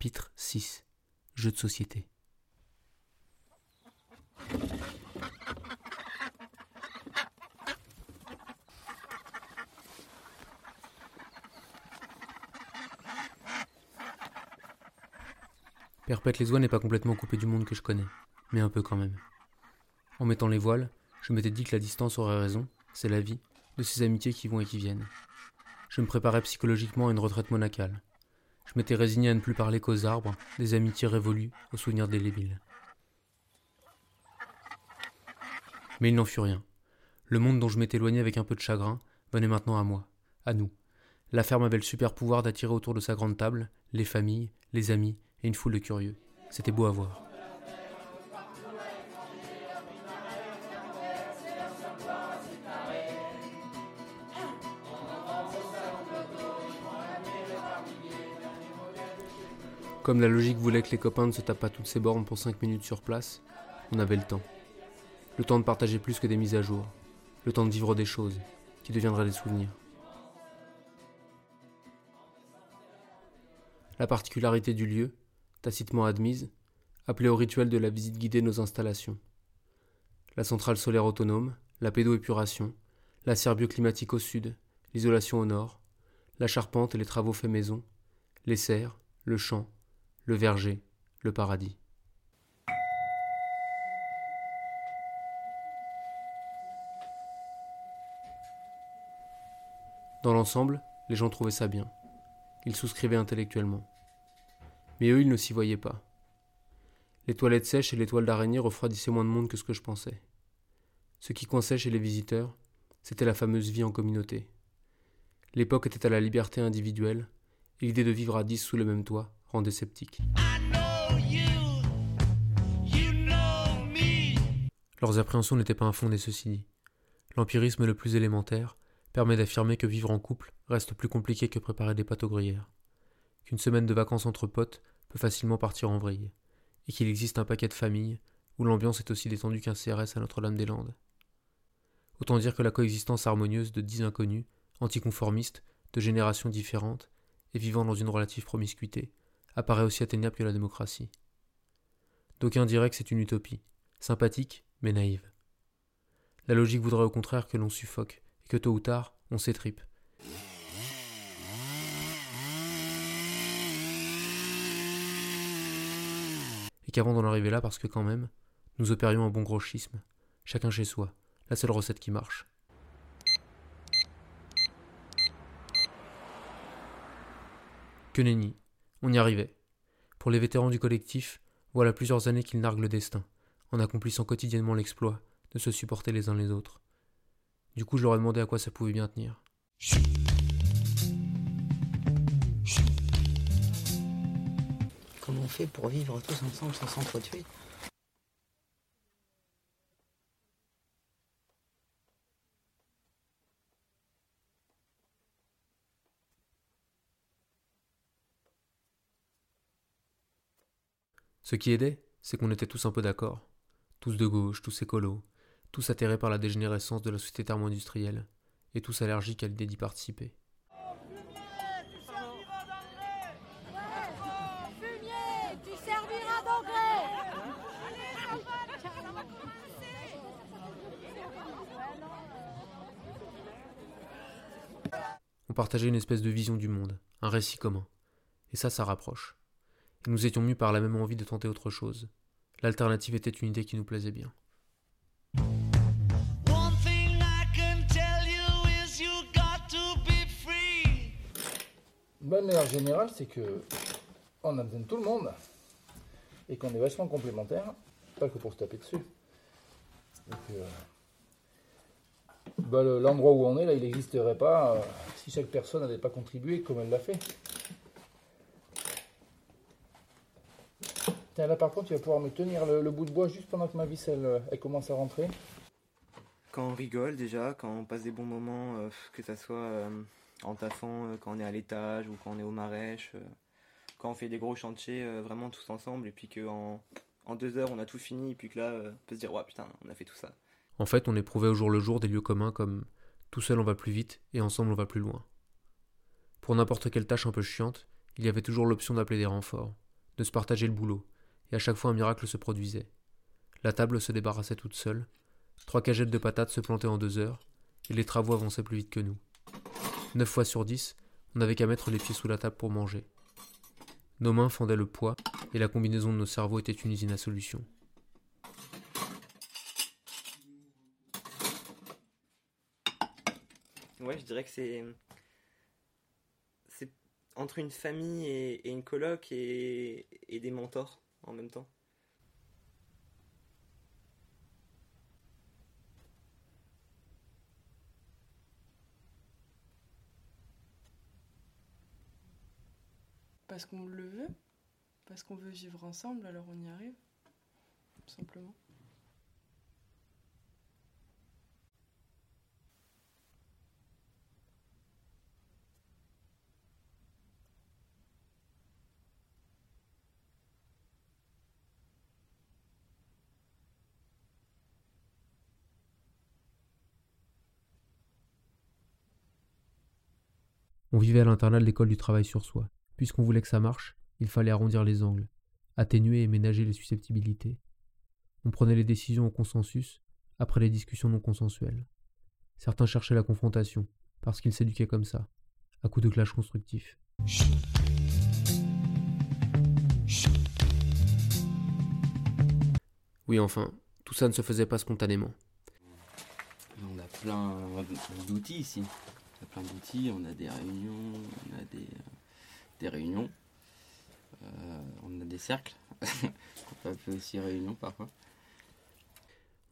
Pitre 6. Jeu de société. Perpète-les-Oies n'est pas complètement coupé du monde que je connais, mais un peu quand même. En mettant les voiles, je m'étais dit que la distance aurait raison, c'est la vie, de ces amitiés qui vont et qui viennent. Je me préparais psychologiquement à une retraite monacale. Je m'étais résigné à ne plus parler qu'aux arbres, des amitiés révolues, aux souvenirs délébiles. Mais il n'en fut rien. Le monde dont je m'étais éloigné avec un peu de chagrin venait maintenant à moi, à nous. La ferme avait le super pouvoir d'attirer autour de sa grande table les familles, les amis et une foule de curieux. C'était beau à voir. Comme la logique voulait que les copains ne se tapent pas toutes ces bornes pour 5 minutes sur place, on avait le temps. Le temps de partager plus que des mises à jour. Le temps de vivre des choses qui deviendraient des souvenirs. La particularité du lieu, tacitement admise, appelait au rituel de la visite guidée nos installations. La centrale solaire autonome, la pédoépuration, la serre bioclimatique au sud, l'isolation au nord, la charpente et les travaux faits maison, les serres, le champ, le verger, le paradis. Dans l'ensemble, les gens trouvaient ça bien. Ils souscrivaient intellectuellement. Mais eux, ils ne s'y voyaient pas. Les toilettes sèches et les toiles d'araignée refroidissaient moins de monde que ce que je pensais. Ce qui coinçait chez les visiteurs, c'était la fameuse vie en communauté. L'époque était à la liberté individuelle, et l'idée de vivre à dix sous le même toit rendait sceptique. Leurs appréhensions n'étaient pas infondées, ceci dit. L'empirisme le plus élémentaire permet d'affirmer que vivre en couple reste plus compliqué que préparer des pâtes aux gruyères, qu'une semaine de vacances entre potes peut facilement partir en vrille, et qu'il existe un paquet de familles où l'ambiance est aussi détendue qu'un CRS à Notre-Dame-des-Landes. Autant dire que la coexistence harmonieuse de dix inconnus, anticonformistes, de générations différentes, et vivant dans une relative promiscuité, apparaît aussi atteignable que la démocratie. D'aucuns diraient que c'est une utopie, sympathique mais naïve. La logique voudrait au contraire que l'on suffoque, et que tôt ou tard, on s'étripe. Et qu'avant d'en arriver là, parce que quand même, nous opérions un bon gros schisme, chacun chez soi, la seule recette qui marche. Que nenni, on y arrivait. Pour les vétérans du collectif, voilà plusieurs années qu'ils narguent le destin, en accomplissant quotidiennement l'exploit de se supporter les uns les autres. Du coup, je leur ai demandé à quoi ça pouvait bien tenir. Comment on fait pour vivre tous ensemble sans s'entretuer? Ce qui aidait, c'est qu'on était tous un peu d'accord. Tous de gauche, tous écolos, tous atterrés par la dégénérescence de la société thermo-industrielle, et tous allergiques à l'idée d'y participer. On partageait une espèce de vision du monde, un récit commun. Et ça, ça rapproche. Nous étions mus par la même envie de tenter autre chose. L'alternative était une idée qui nous plaisait bien. bonne manière générale, c'est que on a besoin de tout le monde et qu'on est vachement complémentaires, pas que pour se taper dessus. Euh, bah, l'endroit où on est là, il n'existerait pas euh, si chaque personne n'avait pas contribué comme elle l'a fait. Tiens, là par contre, tu vas pouvoir me tenir le, bout de bois juste pendant que ma vis elle, commence à rentrer. Quand on rigole déjà, quand on passe des bons moments, euh, que ça soit en taffant euh, quand on est à l'étage ou quand on est au marèche, euh, quand on fait des gros chantiers euh, vraiment tous ensemble et puis qu'en en deux heures on a tout fini et puis que là on peut se dire ouais putain on a fait tout ça. En fait on éprouvait au jour le jour des lieux communs comme tout seul on va plus vite et ensemble on va plus loin. Pour n'importe quelle tâche un peu chiante, il y avait toujours l'option d'appeler des renforts. de se partager le boulot, et à chaque fois un miracle se produisait. La table se débarrassait toute seule, trois cagettes de patates se plantaient en deux heures, et les travaux avançaient plus vite que nous. Neuf fois sur dix, on n'avait qu'à mettre les pieds sous la table pour manger. Nos mains fendaient le poids, et la combinaison de nos cerveaux était une usine à solutions. Ouais, je dirais que c'est. C'est entre une famille et, une coloc et des mentors en même temps. Parce qu'on le veut, parce qu'on veut vivre ensemble, alors on y arrive, tout simplement. On vivait à l'internat de l'école du travail sur soi. Puisqu'on voulait que ça marche, il fallait arrondir les angles, atténuer et ménager les susceptibilités. On prenait les décisions au consensus, après les discussions non consensuelles. Certains cherchaient la confrontation, parce qu'ils s'éduquaient comme ça, à coups de clash constructifs. Oui, enfin, tout ça ne se faisait pas spontanément. On a plein d'outils ici. On a plein d'outils, on a des réunions, on a des, réunions, euh, on a des cercles. on aussi réunions parfois.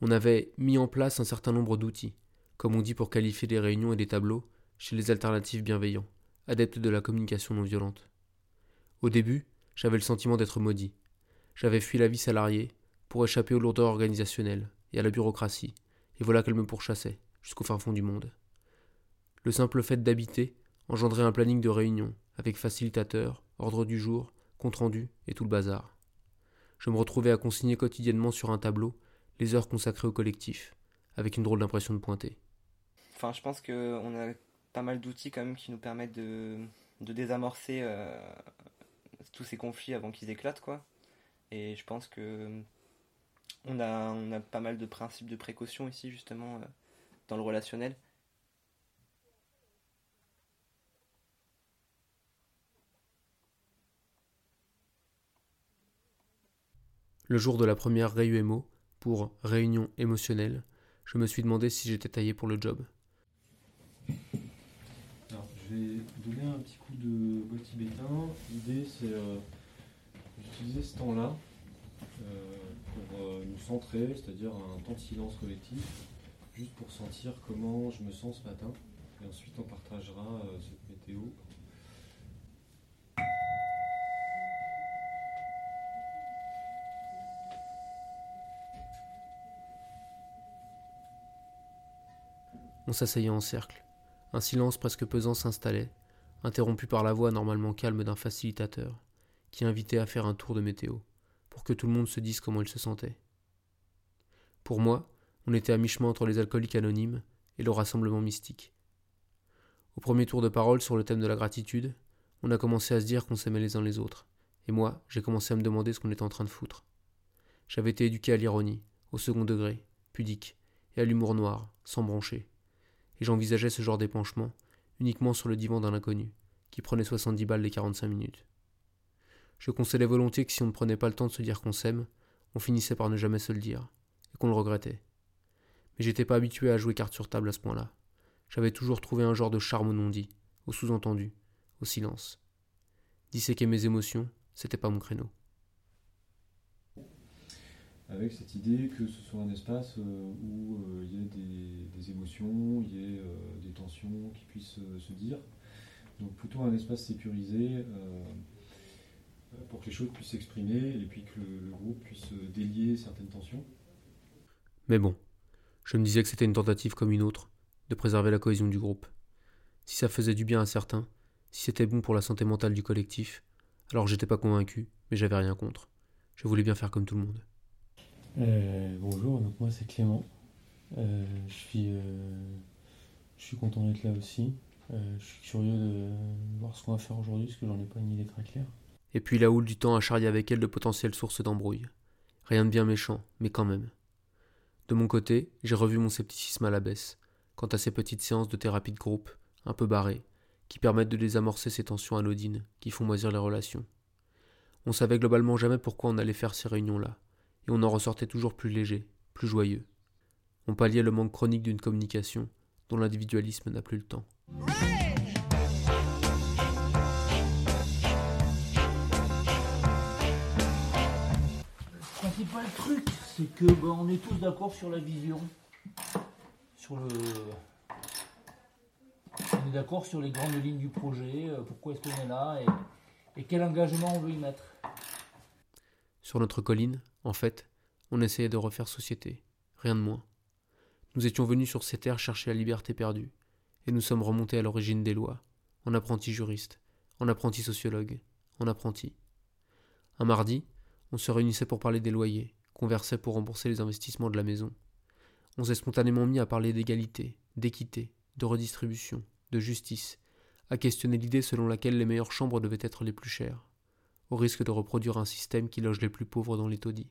On avait mis en place un certain nombre d'outils, comme on dit pour qualifier des réunions et des tableaux, chez les alternatifs bienveillants, adeptes de la communication non violente. Au début, j'avais le sentiment d'être maudit. J'avais fui la vie salariée pour échapper aux lourdeurs organisationnelles et à la bureaucratie, et voilà qu'elle me pourchassait, jusqu'au fin fond du monde. Le simple fait d'habiter engendrait un planning de réunion, avec facilitateur, ordre du jour, compte-rendu et tout le bazar. Je me retrouvais à consigner quotidiennement sur un tableau les heures consacrées au collectif, avec une drôle d'impression de pointer. Enfin, je pense qu'on a pas mal d'outils quand même qui nous permettent de, désamorcer euh, tous ces conflits avant qu'ils éclatent, quoi. Et je pense que on a pas mal de principes de précaution ici, justement, euh, dans le relationnel. Le jour de la première réUMO, pour réunion émotionnelle, je me suis demandé si j'étais taillé pour le job. Je vais donner un petit coup de bois tibétain. L'idée, c'est euh, d'utiliser ce temps-là euh, pour euh, nous centrer, c'est-à-dire un temps de silence collectif, juste pour sentir comment je me sens ce matin. Et ensuite, on partagera euh, cette météo. On s'asseyait en cercle. Un silence presque pesant s'installait, interrompu par la voix normalement calme d'un facilitateur, qui invitait à faire un tour de météo, pour que tout le monde se dise comment il se sentait. Pour moi, on était à mi-chemin entre les alcooliques anonymes et le rassemblement mystique. Au premier tour de parole sur le thème de la gratitude, on a commencé à se dire qu'on s'aimait les uns les autres, et moi, j'ai commencé à me demander ce qu'on était en train de foutre. J'avais été éduqué à l'ironie, au second degré, pudique, et à l'humour noir, sans broncher et j'envisageais ce genre d'épanchement uniquement sur le divan d'un inconnu, qui prenait 70 balles les 45 minutes. Je concédais volontiers que si on ne prenait pas le temps de se dire qu'on s'aime, on finissait par ne jamais se le dire, et qu'on le regrettait. Mais j'étais pas habitué à jouer carte sur table à ce point-là. J'avais toujours trouvé un genre de charme au non-dit, au sous-entendu, au silence. Disséquer mes émotions, c'était pas mon créneau avec cette idée que ce soit un espace euh, où euh, il y ait des, émotions, il y ait euh, des tensions qui puissent se dire. Donc plutôt un espace sécurisé pour que les choses puissent s'exprimer et puis que le, le groupe puisse délier certaines tensions. Mais bon, je me disais que c'était une tentative comme une autre, de préserver la cohésion du groupe. Si ça faisait du bien à certains, si c'était bon pour la santé mentale du collectif, alors j'étais pas convaincu, mais j'avais rien contre. Je voulais bien faire comme tout le monde. Euh, bonjour, donc moi c'est Clément. Euh, je, suis, euh, je suis content d'être là aussi. Je suis curieux de voir ce qu'on va faire aujourd'hui parce que j'en ai pas une idée très claire. Et puis la houle du temps a charrié avec elle de potentielles sources d'embrouille. Rien de bien méchant, mais quand même. De mon côté, j'ai revu mon scepticisme à la baisse, quant à ces petites séances de thérapie de groupe, un peu barrées, qui permettent de désamorcer ces tensions anodines qui font moisir les relations. On savait globalement jamais pourquoi on allait faire ces réunions-là, et on en ressortait toujours plus léger, plus joyeux. On palliait le manque chronique d'une communication dont l'individualisme n'a plus le temps. Le principal truc, c'est que ben, on est tous d'accord sur la vision, sur le. On est d'accord sur les grandes lignes du projet, euh, pourquoi est-ce qu'on est là et, et quel engagement on veut y mettre. Sur notre colline, en fait, on essayait de refaire société, rien de moins. Nous étions venus sur ces terres chercher la liberté perdue, et nous sommes remontés à l'origine des lois, en apprenti juriste, en apprenti sociologue, en apprenti. Un mardi, on se réunissait pour parler des loyers, conversait pour rembourser les investissements de la maison. On s'est spontanément mis à parler d'égalité, d'équité, de redistribution, de justice, à questionner l'idée selon laquelle les meilleures chambres devaient être les plus chères, au risque de reproduire un système qui loge les plus pauvres dans les taudis.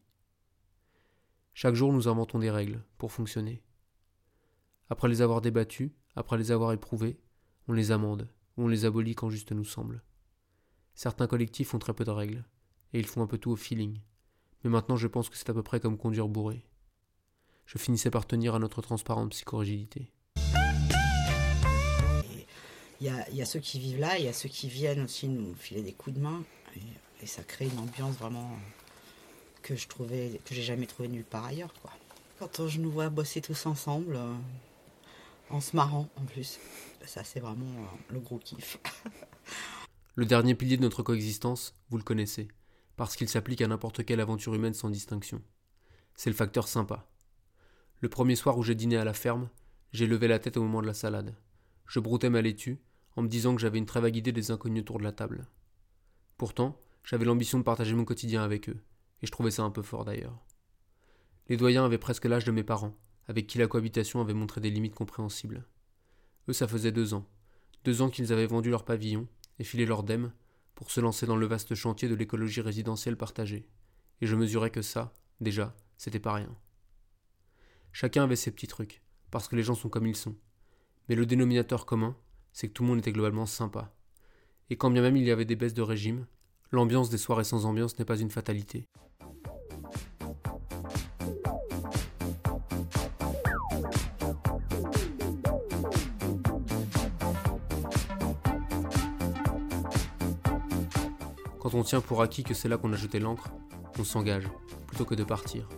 Chaque jour, nous inventons des règles pour fonctionner. Après les avoir débattues, après les avoir éprouvées, on les amende ou on les abolit quand juste nous semble. Certains collectifs ont très peu de règles, et ils font un peu tout au feeling. Mais maintenant, je pense que c'est à peu près comme conduire bourré. Je finissais par tenir à notre transparente psychorigidité. Il y a, ceux qui vivent là, il y a ceux qui viennent aussi nous filer des coups de main. Et ça crée une ambiance vraiment que je trouvais, que j'ai jamais trouvé nulle part ailleurs. Quoi. Quand je nous vois bosser tous ensemble, euh, en se marrant en plus, ça c'est vraiment euh, le gros kiff. Le dernier pilier de notre coexistence, vous le connaissez, parce qu'il s'applique à n'importe quelle aventure humaine sans distinction. C'est le facteur sympa. Le premier soir où j'ai dîné à la ferme, j'ai levé la tête au moment de la salade. Je broutais ma laitue, en me disant que j'avais une très vague idée des inconnus autour de la table. Pourtant, j'avais l'ambition de partager mon quotidien avec eux, et je trouvais ça un peu fort d'ailleurs. Les doyens avaient presque l'âge de mes parents, avec qui la cohabitation avait montré des limites compréhensibles. Eux, ça faisait deux ans. Deux ans qu'ils avaient vendu leur pavillon et filé leur dème pour se lancer dans le vaste chantier de l'écologie résidentielle partagée. Et je mesurais que ça, déjà, c'était pas rien. Chacun avait ses petits trucs, parce que les gens sont comme ils sont. Mais le dénominateur commun, c'est que tout le monde était globalement sympa. Et quand bien même il y avait des baisses de régime, l'ambiance des soirées sans ambiance n'est pas une fatalité. On tient pour acquis que c'est là qu'on a jeté l'encre, on s'engage, plutôt que de partir.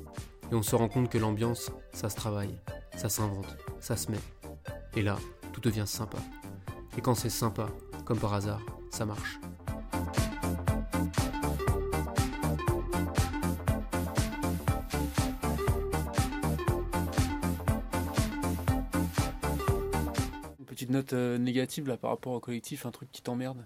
Et on se rend compte que l'ambiance, ça se travaille, ça s'invente, ça se met. Et là, tout devient sympa. Et quand c'est sympa, comme par hasard, ça marche. Petite note euh, négative par rapport au collectif, un truc qui t'emmerde?